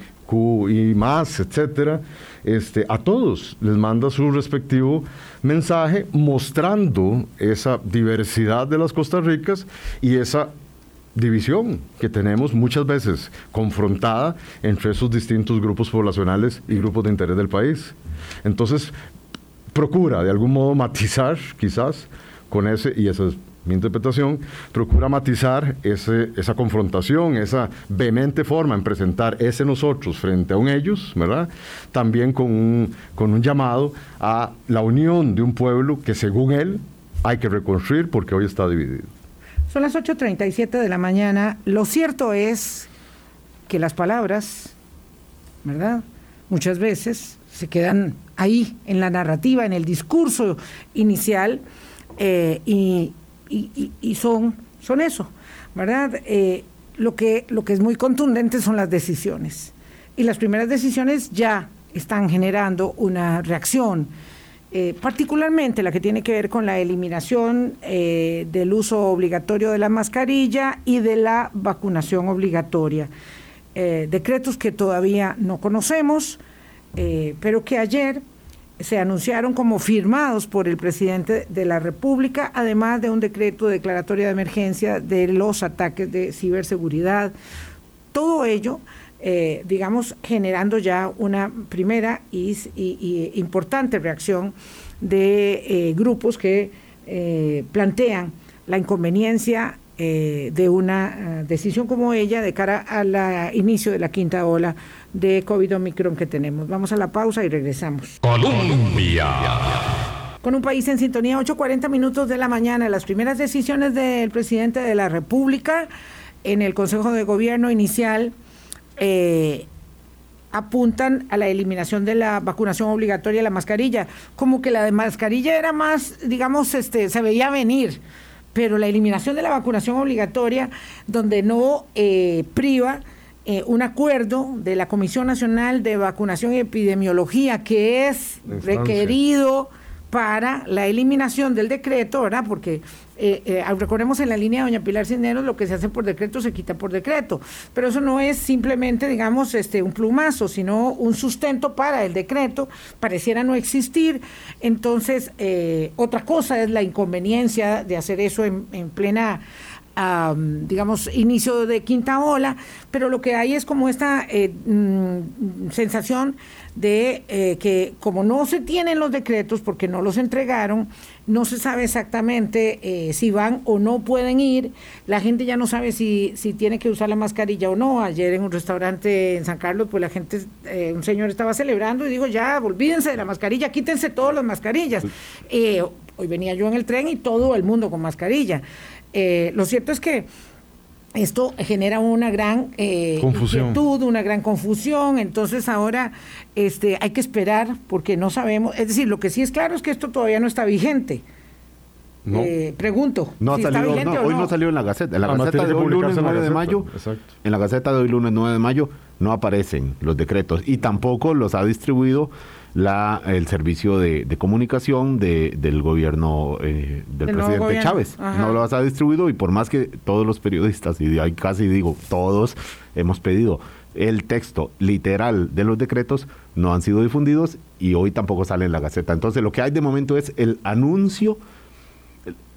y más, etcétera, este, a todos les manda su respectivo mensaje mostrando esa diversidad de las Costa Ricas y esa división que tenemos muchas veces confrontada entre esos distintos grupos poblacionales y grupos de interés del país. Entonces, procura de algún modo matizar quizás con ese, y esa es mi interpretación, procura matizar ese, esa confrontación, esa vehemente forma en presentar ese nosotros frente a un ellos, ¿verdad? También con un, con un llamado a la unión de un pueblo que según él hay que reconstruir porque hoy está dividido. Son las 8.37 de la mañana. Lo cierto es que las palabras, ¿verdad? Muchas veces se quedan ahí en la narrativa, en el discurso inicial eh, y, son, son eso, ¿verdad? Eh, lo, que, lo que es muy contundente son las decisiones. Y las primeras decisiones ya están generando una reacción eh, particularmente la que tiene que ver con la eliminación eh, del uso obligatorio de la mascarilla y de la vacunación obligatoria. Decretos que todavía no conocemos, pero que ayer se anunciaron como firmados por el presidente de la República, además de un decreto de declaratoria de emergencia de los ataques de ciberseguridad. Todo ello eh, digamos, generando ya una primera y, importante reacción de eh, grupos que eh, plantean la inconveniencia de una decisión como ella de cara al inicio de la quinta ola de COVID-Omicron que tenemos. Vamos a la pausa y regresamos. Colombia. Con un país en sintonía, 8.40 minutos de la mañana, las primeras decisiones del presidente de la República en el Consejo de Gobierno inicial eh, apuntan a la eliminación de la vacunación obligatoria de la mascarilla, como que la de mascarilla era más, digamos, este, se veía venir, pero la eliminación de la vacunación obligatoria, donde no eh, priva eh, un acuerdo de la Comisión Nacional de Vacunación y Epidemiología que es requerido para la eliminación del decreto, ¿verdad? Porque eh, eh, recordemos en la línea de doña Pilar Cisneros, lo que se hace por decreto se quita por decreto, pero eso no es simplemente, digamos, este un plumazo, sino un sustento para el decreto, pareciera no existir. Entonces, eh, otra cosa es la inconveniencia de hacer eso en, plena digamos, inicio de quinta ola, pero lo que hay es como esta mm, sensación de eh, que como no se tienen los decretos porque no los entregaron, no se sabe exactamente eh, si van o no pueden ir, la gente ya no sabe si, si tiene que usar la mascarilla o no. Ayer en un restaurante en San Carlos, pues la gente, eh, un señor estaba celebrando y dijo, ya, olvídense de la mascarilla, quítense todas las mascarillas. hoy venía yo en el tren y todo el mundo con mascarilla. lo cierto es que esto genera una gran eh, inquietud, una gran confusión. Entonces ahora este, hay que esperar porque no sabemos. Es decir, lo que sí es claro es que esto todavía no está vigente. Eh, pregunto. No si está vigente hoy no. salió en la Gaceta. En la Gaceta de hoy lunes 9 de mayo. En la Gaceta de hoy lunes 9 de mayo no aparecen los decretos y tampoco los ha distribuido la, el servicio de, comunicación de, del gobierno eh, del presidente Chávez. No lo ha distribuido y por más que todos los periodistas, y hay casi digo todos, hemos pedido el texto literal de los decretos, no han sido difundidos y hoy tampoco sale en la Gaceta. Entonces lo que hay de momento es el anuncio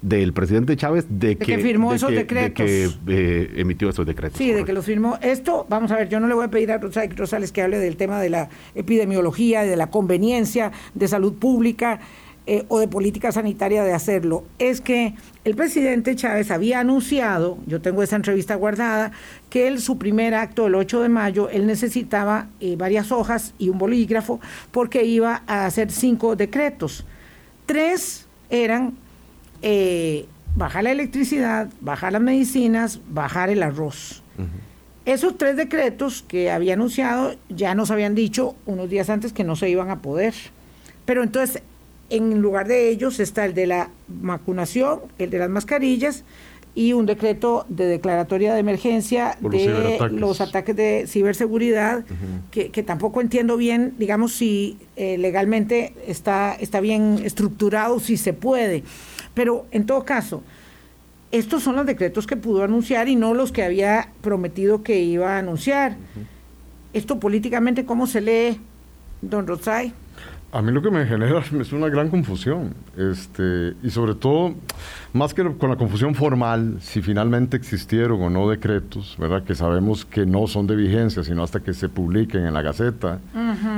del presidente Chávez de, que, firmó esos decretos. De que eh, emitió esos decretos. Sí, de que los firmó. Esto, vamos a ver, yo no le voy a pedir a Rosales que hable del tema de la epidemiología, de la conveniencia de salud pública eh, o de política sanitaria de hacerlo. Es que el presidente Chávez había anunciado, yo tengo esa entrevista guardada, que él, su primer acto, el 8 de mayo, él necesitaba eh, varias hojas y un bolígrafo porque iba a hacer cinco decretos. Tres eran eh, bajar la electricidad, bajar las medicinas, bajar el arroz. Esos tres decretos que había anunciado ya nos habían dicho unos días antes que no se iban a poder. Pero entonces, en lugar de ellos está el de la vacunación, el de las mascarillas y un decreto de declaratoria de emergencia de los ataques de ciberseguridad, que, tampoco entiendo bien, digamos, si eh, legalmente está, está bien estructurado, si se puede. Pero en todo caso, estos son los decretos que pudo anunciar y no los que había prometido que iba a anunciar. Esto políticamente, ¿cómo se lee, don Rosay? A mí lo que me genera es una gran confusión, este, y sobre todo, más que con la confusión formal, si finalmente existieron o no decretos, ¿verdad? Que sabemos que no son de vigencia, sino hasta que se publiquen en la Gaceta,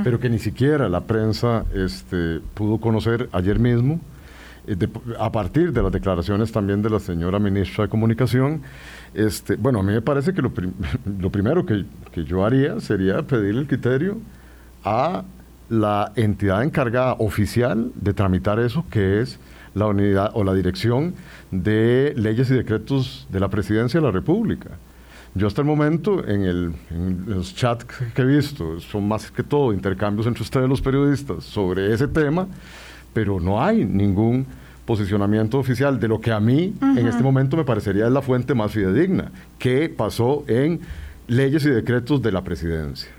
pero que ni siquiera la prensa este, pudo conocer ayer mismo a partir de las declaraciones también de la señora ministra de Comunicación, este, bueno, a mí me parece que lo, primero que, que, yo haría sería pedir el criterio a la entidad encargada oficial de tramitar eso, que es la unidad o la dirección de leyes y decretos de la presidencia de la República. Yo hasta el momento, en, el, en, los chats que he visto, son más que todo intercambios entre ustedes los periodistas sobre ese tema, pero no hay ningún posicionamiento oficial de lo que a mí en este momento me parecería es la fuente más fidedigna, que pasó en leyes y decretos de la presidencia.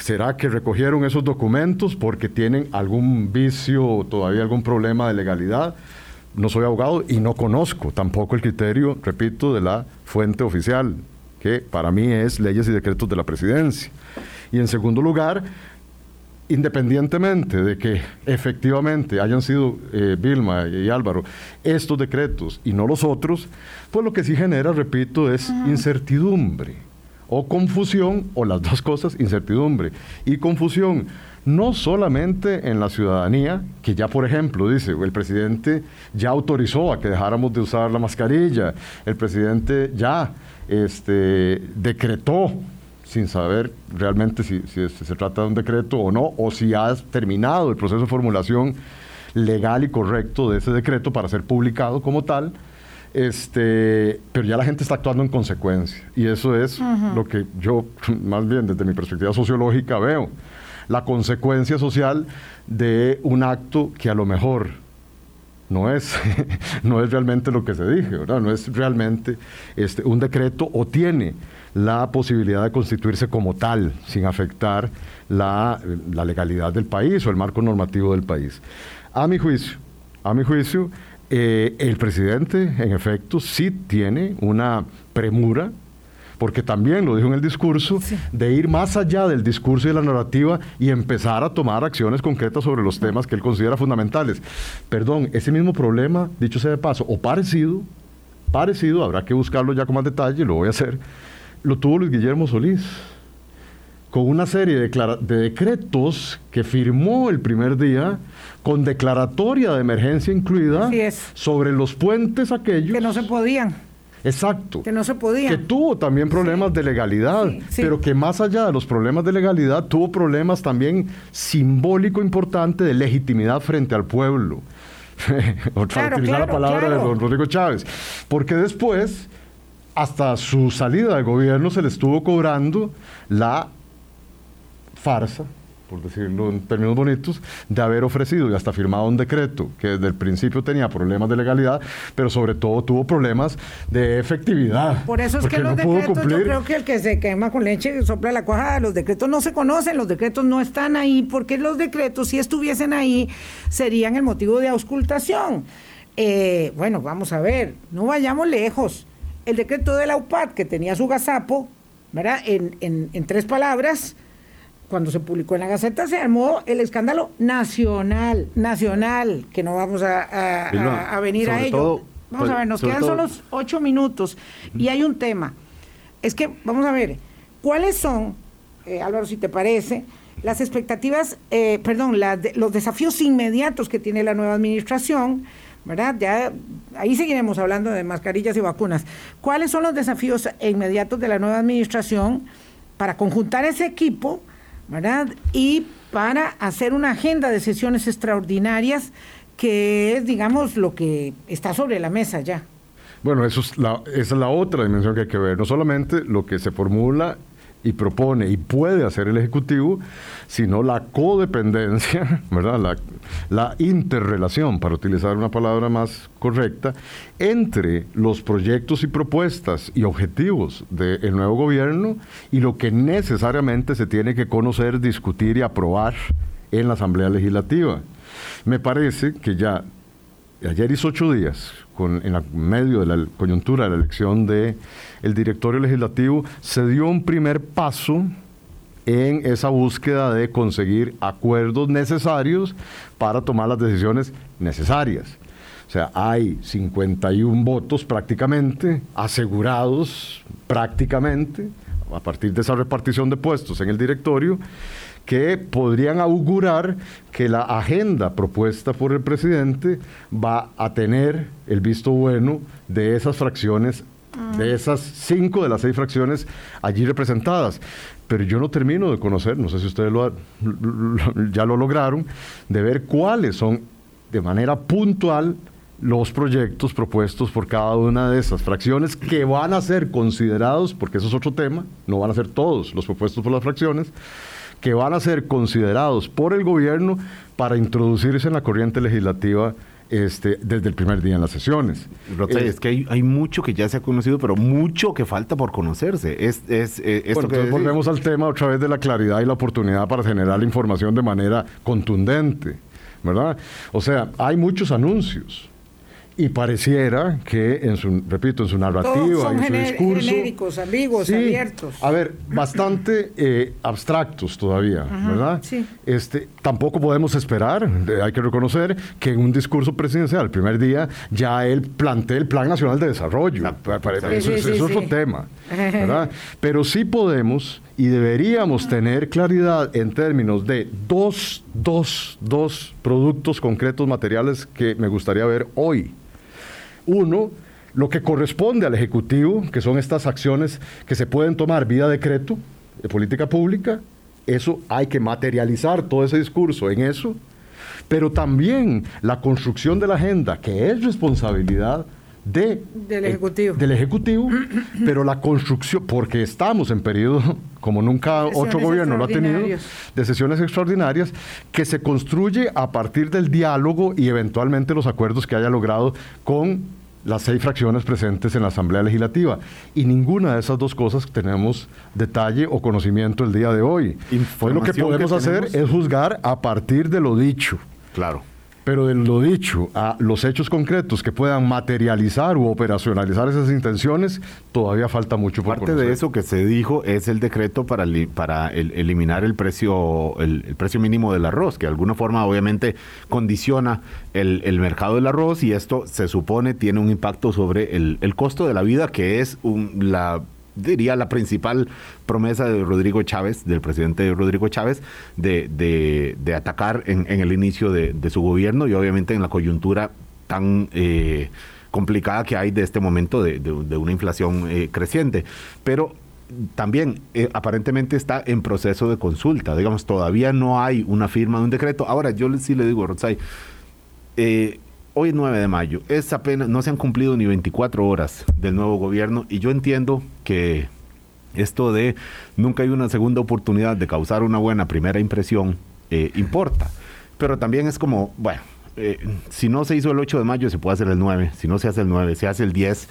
¿Será que recogieron esos documentos porque tienen algún vicio o todavía algún problema de legalidad? No soy abogado y no conozco tampoco el criterio, repito, de la fuente oficial, que para mí es leyes y decretos de la presidencia. Y en segundo lugar, independientemente de que efectivamente hayan sido eh, Vilma y Álvaro estos decretos y no los otros, pues lo que sí genera, repito, es incertidumbre o confusión, o las dos cosas, incertidumbre y confusión, no solamente en la ciudadanía, que ya por ejemplo dice, el presidente ya autorizó a que dejáramos de usar la mascarilla, el presidente ya este, decretó sin saber realmente si, se trata de un decreto o no, o si ha terminado el proceso de formulación legal y correcto de ese decreto para ser publicado como tal. Este, pero ya la gente está actuando en consecuencia. Y eso es lo que yo, más bien desde mi perspectiva sociológica, veo. La consecuencia social de un acto que a lo mejor no es, no es realmente lo que se dije, no es realmente este, un decreto o tiene la posibilidad de constituirse como tal, sin afectar la, legalidad del país o el marco normativo del país. A mi juicio, a mi juicio, eh, el presidente, en efecto, sí tiene una premura porque también lo dijo en el discurso, de ir más allá del discurso y de la narrativa y empezar a tomar acciones concretas sobre los temas que él considera fundamentales. Perdón, ese mismo problema, dicho sea de paso, o parecido, parecido, habrá que buscarlo ya con más detalle, lo voy a hacer, lo tuvo Luis Guillermo Solís, con una serie de, de, decretos que firmó el primer día, con declaratoria de emergencia incluida, sobre los puentes aquellos. Que no se podían. Exacto. Que no se podían. Que tuvo también problemas de legalidad, pero que más allá de los problemas de legalidad, tuvo problemas también simbólico importante de legitimidad frente al pueblo. Otra utilizar la palabra de don Rodrigo Chávez. Porque después hasta su salida del gobierno se le estuvo cobrando la farsa, por decirlo en términos bonitos, de haber ofrecido y hasta firmado un decreto que desde el principio tenía problemas de legalidad, pero sobre todo tuvo problemas de efectividad. Por eso es que los decretos, yo creo que el que se quema con leche sopla la cuajada, los decretos no se conocen, los decretos no están ahí, porque los decretos, si estuviesen ahí, serían el motivo de auscultación. Eh, bueno, vamos a ver, no vayamos lejos el decreto de la UPAD, que tenía su gazapo, ¿verdad? En, en, tres palabras, cuando se publicó en la Gaceta se armó el escándalo nacional, nacional, que no vamos a, a, venir a ello. vamos a ver, nos quedan solo ocho minutos y hay un tema. Es que, vamos a ver, ¿cuáles son, eh, Álvaro, si te parece, las expectativas, eh, perdón, los desafíos inmediatos que tiene la nueva administración? ¿Verdad? Ya ahí seguiremos hablando de mascarillas y vacunas. ¿Cuáles son los desafíos inmediatos de la nueva administración para conjuntar ese equipo, ¿verdad? Y para hacer una agenda de sesiones extraordinarias que es, digamos, lo que está sobre la mesa ya. Bueno, eso es la, esa es la otra dimensión que hay que ver. No solamente lo que se formula y propone y puede hacer el Ejecutivo, sino la codependencia, ¿verdad? La, la, interrelación, para utilizar una palabra más correcta, entre los proyectos y propuestas y objetivos del nuevo gobierno y lo que necesariamente se tiene que conocer, discutir y aprobar en la Asamblea Legislativa. Me parece que ya ayer hizo ocho días, con, en medio de la coyuntura de la elección del el directorio legislativo, se dio un primer paso en esa búsqueda de conseguir acuerdos necesarios para tomar las decisiones necesarias. O sea, hay 51 votos prácticamente asegurados prácticamente a partir de esa repartición de puestos en el directorio que podrían augurar que la agenda propuesta por el presidente va a tener el visto bueno de esas fracciones, de esas cinco de las seis fracciones allí representadas. Pero yo no termino de conocer, no sé si ustedes lo, ya lo lograron, de ver cuáles son de manera puntual los proyectos propuestos por cada una de esas fracciones que van a ser considerados, porque eso es otro tema, no van a ser todos los propuestos por las fracciones, que van a ser considerados por el gobierno para introducirse en la corriente legislativa este, desde el primer día en las sesiones. Eh, es que hay, mucho que ya se ha conocido, pero mucho que falta por conocerse. Es, es, eh, esto que volvemos al tema otra vez de la claridad y la oportunidad para generar la información de manera contundente, ¿verdad? O sea, hay muchos anuncios y pareciera que en su, repito, en su narrativa, en su discurso... genéricos, ambiguos, abiertos. A ver, bastante eh, abstractos todavía, ¿verdad? Sí. Este, tampoco podemos esperar, hay que reconocer, que en un discurso presidencial, el primer día, ya él plantee el Plan Nacional de Desarrollo. eso, es otro tema, ¿verdad? Pero sí podemos y deberíamos tener claridad en términos de dos, dos, dos productos concretos materiales que me gustaría ver hoy. Uno, lo que corresponde al Ejecutivo, que son estas acciones que se pueden tomar vía decreto de política pública, eso hay que materializar todo ese discurso en eso, pero también la construcción de la agenda, que es responsabilidad de, del Ejecutivo. del Ejecutivo, pero la construcción, porque estamos en periodo, como nunca otro gobierno lo ha tenido, de sesiones extraordinarias, que se construye a partir del diálogo y eventualmente los acuerdos que haya logrado con las seis fracciones presentes en la Asamblea Legislativa. Y ninguna de esas dos cosas tenemos detalle o conocimiento el día de hoy. Hoy lo que podemos hacer es juzgar a partir de lo dicho. Claro. Pero de lo dicho a los hechos concretos que puedan materializar u operacionalizar esas intenciones, todavía falta mucho por Parte de eso que se dijo es el decreto para, para eliminar el precio, el, precio mínimo del arroz, que de alguna forma obviamente condiciona el, mercado del arroz y esto se supone tiene un impacto sobre el, el costo de la vida, que es un, la diría, la principal promesa de Rodrigo Chávez, del presidente Rodrigo Chávez, de, de, atacar en, el inicio de, su gobierno y obviamente en la coyuntura tan... Eh, complicada que hay de este momento de, una inflación eh, creciente. Pero también eh, aparentemente está en proceso de consulta. Digamos, todavía no hay una firma de un decreto. Ahora, yo sí le digo, Rotzai, eh, hoy es 9 de mayo, es apenas, no se han cumplido ni 24 horas del nuevo gobierno y yo entiendo que esto de nunca hay una segunda oportunidad de causar una buena primera impresión eh, importa. Pero también es como, bueno, eh, si no se hizo el 8 de mayo, se puede hacer el 9, si no se hace el 9, se hace el 10,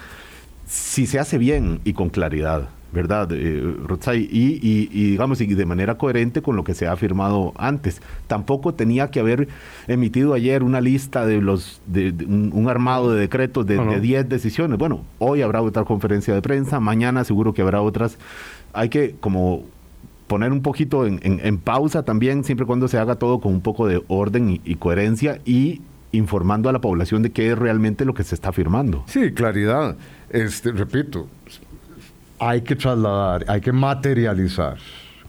si se hace bien y con claridad. ¿Verdad, eh, Y, digamos, y de manera coherente con lo que se ha firmado antes. Tampoco tenía que haber emitido ayer una lista de los, de, un, armado de decretos de 10 decisiones. Bueno, hoy habrá otra conferencia de prensa, mañana seguro que habrá otras. Hay que como poner un poquito en, pausa también, siempre y cuando se haga todo con un poco de orden y coherencia y informando a la población de qué es realmente lo que se está firmando. Sí, claridad. Este, repito, hay que trasladar, hay que materializar,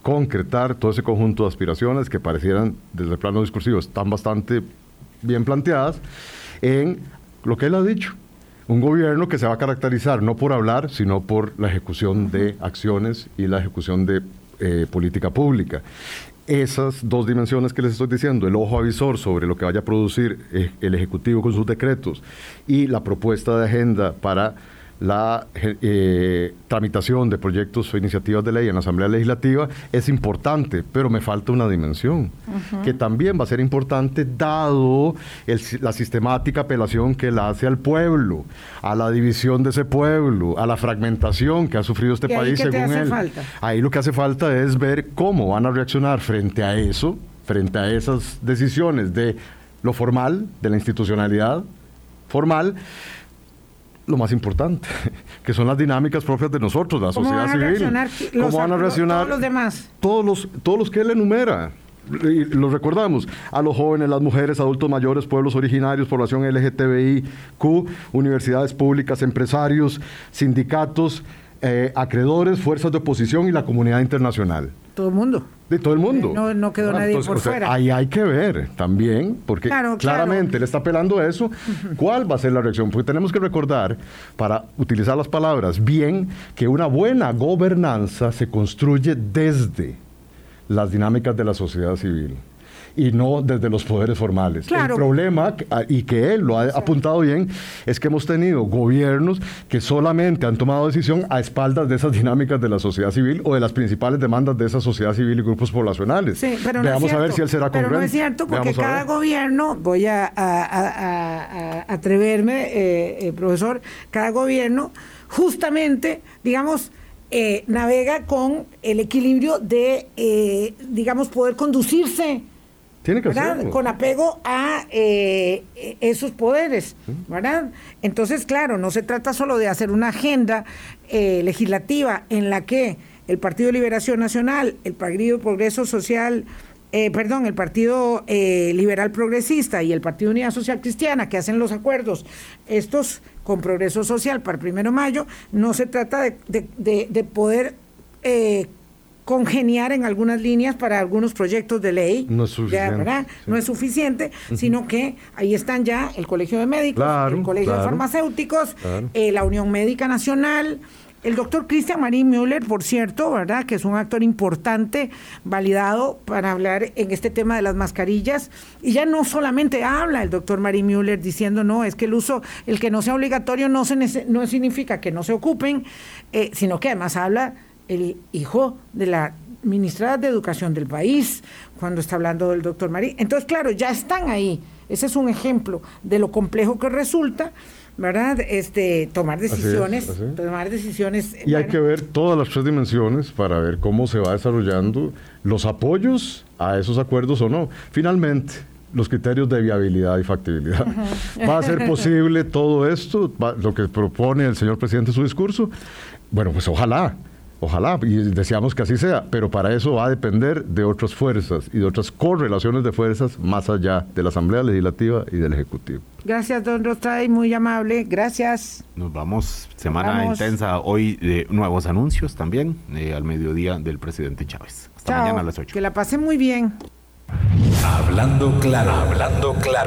concretar todo ese conjunto de aspiraciones que parecieran desde el plano discursivo están bastante bien planteadas en lo que él ha dicho. Un gobierno que se va a caracterizar no por hablar, sino por la ejecución de acciones y la ejecución de eh, política pública. Esas dos dimensiones que les estoy diciendo, el ojo avisor sobre lo que vaya a producir eh, el Ejecutivo con sus decretos y la propuesta de agenda para la eh, tramitación de proyectos o iniciativas de ley en la Asamblea Legislativa es importante, pero me falta una dimensión, que también va a ser importante dado la sistemática apelación que la hace al pueblo, a la división de ese pueblo, a la fragmentación que ha sufrido este país según él. Ahí lo que hace falta es ver cómo van a reaccionar frente a eso, frente a esas decisiones de lo formal, de la institucionalidad formal, lo más importante, que son las dinámicas propias de nosotros, la sociedad civil. ¿Cómo van a reaccionar todos los demás? Todos los, todos los que él enumera. Y los recordamos, a los jóvenes, las mujeres, adultos mayores, pueblos originarios, población LGTBI, Q, universidades públicas, empresarios, sindicatos, eh, acreedores, fuerzas de oposición y la comunidad internacional. Todo el mundo. De todo el mundo. No, no quedó Ah, nadie entonces, por o sea, fuera. Ahí hay que ver también, porque Claro, claro. claramente le está apelando a eso. ¿Cuál va a ser la reacción? Porque tenemos que recordar, para utilizar las palabras bien, que una buena gobernanza se construye desde las dinámicas de la sociedad civil y no desde los poderes formales. Claro. El problema, y que él lo ha apuntado bien, es que hemos tenido gobiernos que solamente han tomado decisión a espaldas de esas dinámicas de la sociedad civil o de las principales demandas de esa sociedad civil y grupos poblacionales. Sí, pero no Veamos es a ver si él será Pero congruente. no es cierto, porque Veamos cada gobierno, voy a, a- a- a- a atreverme, eh, eh, profesor, cada gobierno justamente, digamos, eh, navega con el equilibrio de, eh, digamos, poder conducirse. Tiene que ¿verdad? hacerlo. Con apego a eh, esos poderes, ¿verdad? Entonces, claro, no se trata solo de hacer una agenda eh, legislativa en la que el Partido de Liberación Nacional, el Partido Progreso Social, eh, perdón, el Partido eh, Liberal Progresista y el Partido Unidad Social Cristiana, que hacen los acuerdos, estos con Progreso Social para el primero de mayo, no se trata de, de- de- de poder eh, congeniar en algunas líneas para algunos proyectos de ley. No es Ya, suficiente, ¿verdad? sí. No es suficiente, sino que ahí están ya el Colegio de Médicos, Claro, el Colegio de Farmacéuticos, claro. eh, la Unión Médica Nacional, el doctor Cristian Marín Müller, por cierto, ¿verdad? Que es un actor importante, validado para hablar en este tema de las mascarillas. Y ya no solamente habla el doctor Marín Müller diciendo, no, es que el uso, el que no sea obligatorio no, se no significa que no se ocupen, eh, sino que además habla el hijo de la ministra de Educación del país, cuando está hablando del doctor Marín. Entonces, claro, ya están ahí. Ese es un ejemplo de lo complejo que resulta, ¿verdad? Este, tomar es, decisiones, así es. tomar decisiones. Y hay que ver todas las tres dimensiones para ver cómo se va desarrollando los apoyos a esos acuerdos o no. Finalmente, los criterios de viabilidad y factibilidad. ¿Va a ser posible todo esto? ¿Va- lo que propone el señor presidente en su discurso? Bueno, pues ojalá. Ojalá, y deseamos que así sea, pero para eso va a depender de otras fuerzas y de otras correlaciones de fuerzas más allá de la Asamblea Legislativa y del Ejecutivo. Gracias, don Rostray, muy amable. Gracias. Nos vamos, semana Vamos. intensa hoy de nuevos anuncios también eh, al mediodía del presidente Chávez. Hasta Chao. mañana a las 8. Que la pasen muy bien. Hablando claro, hablando claro.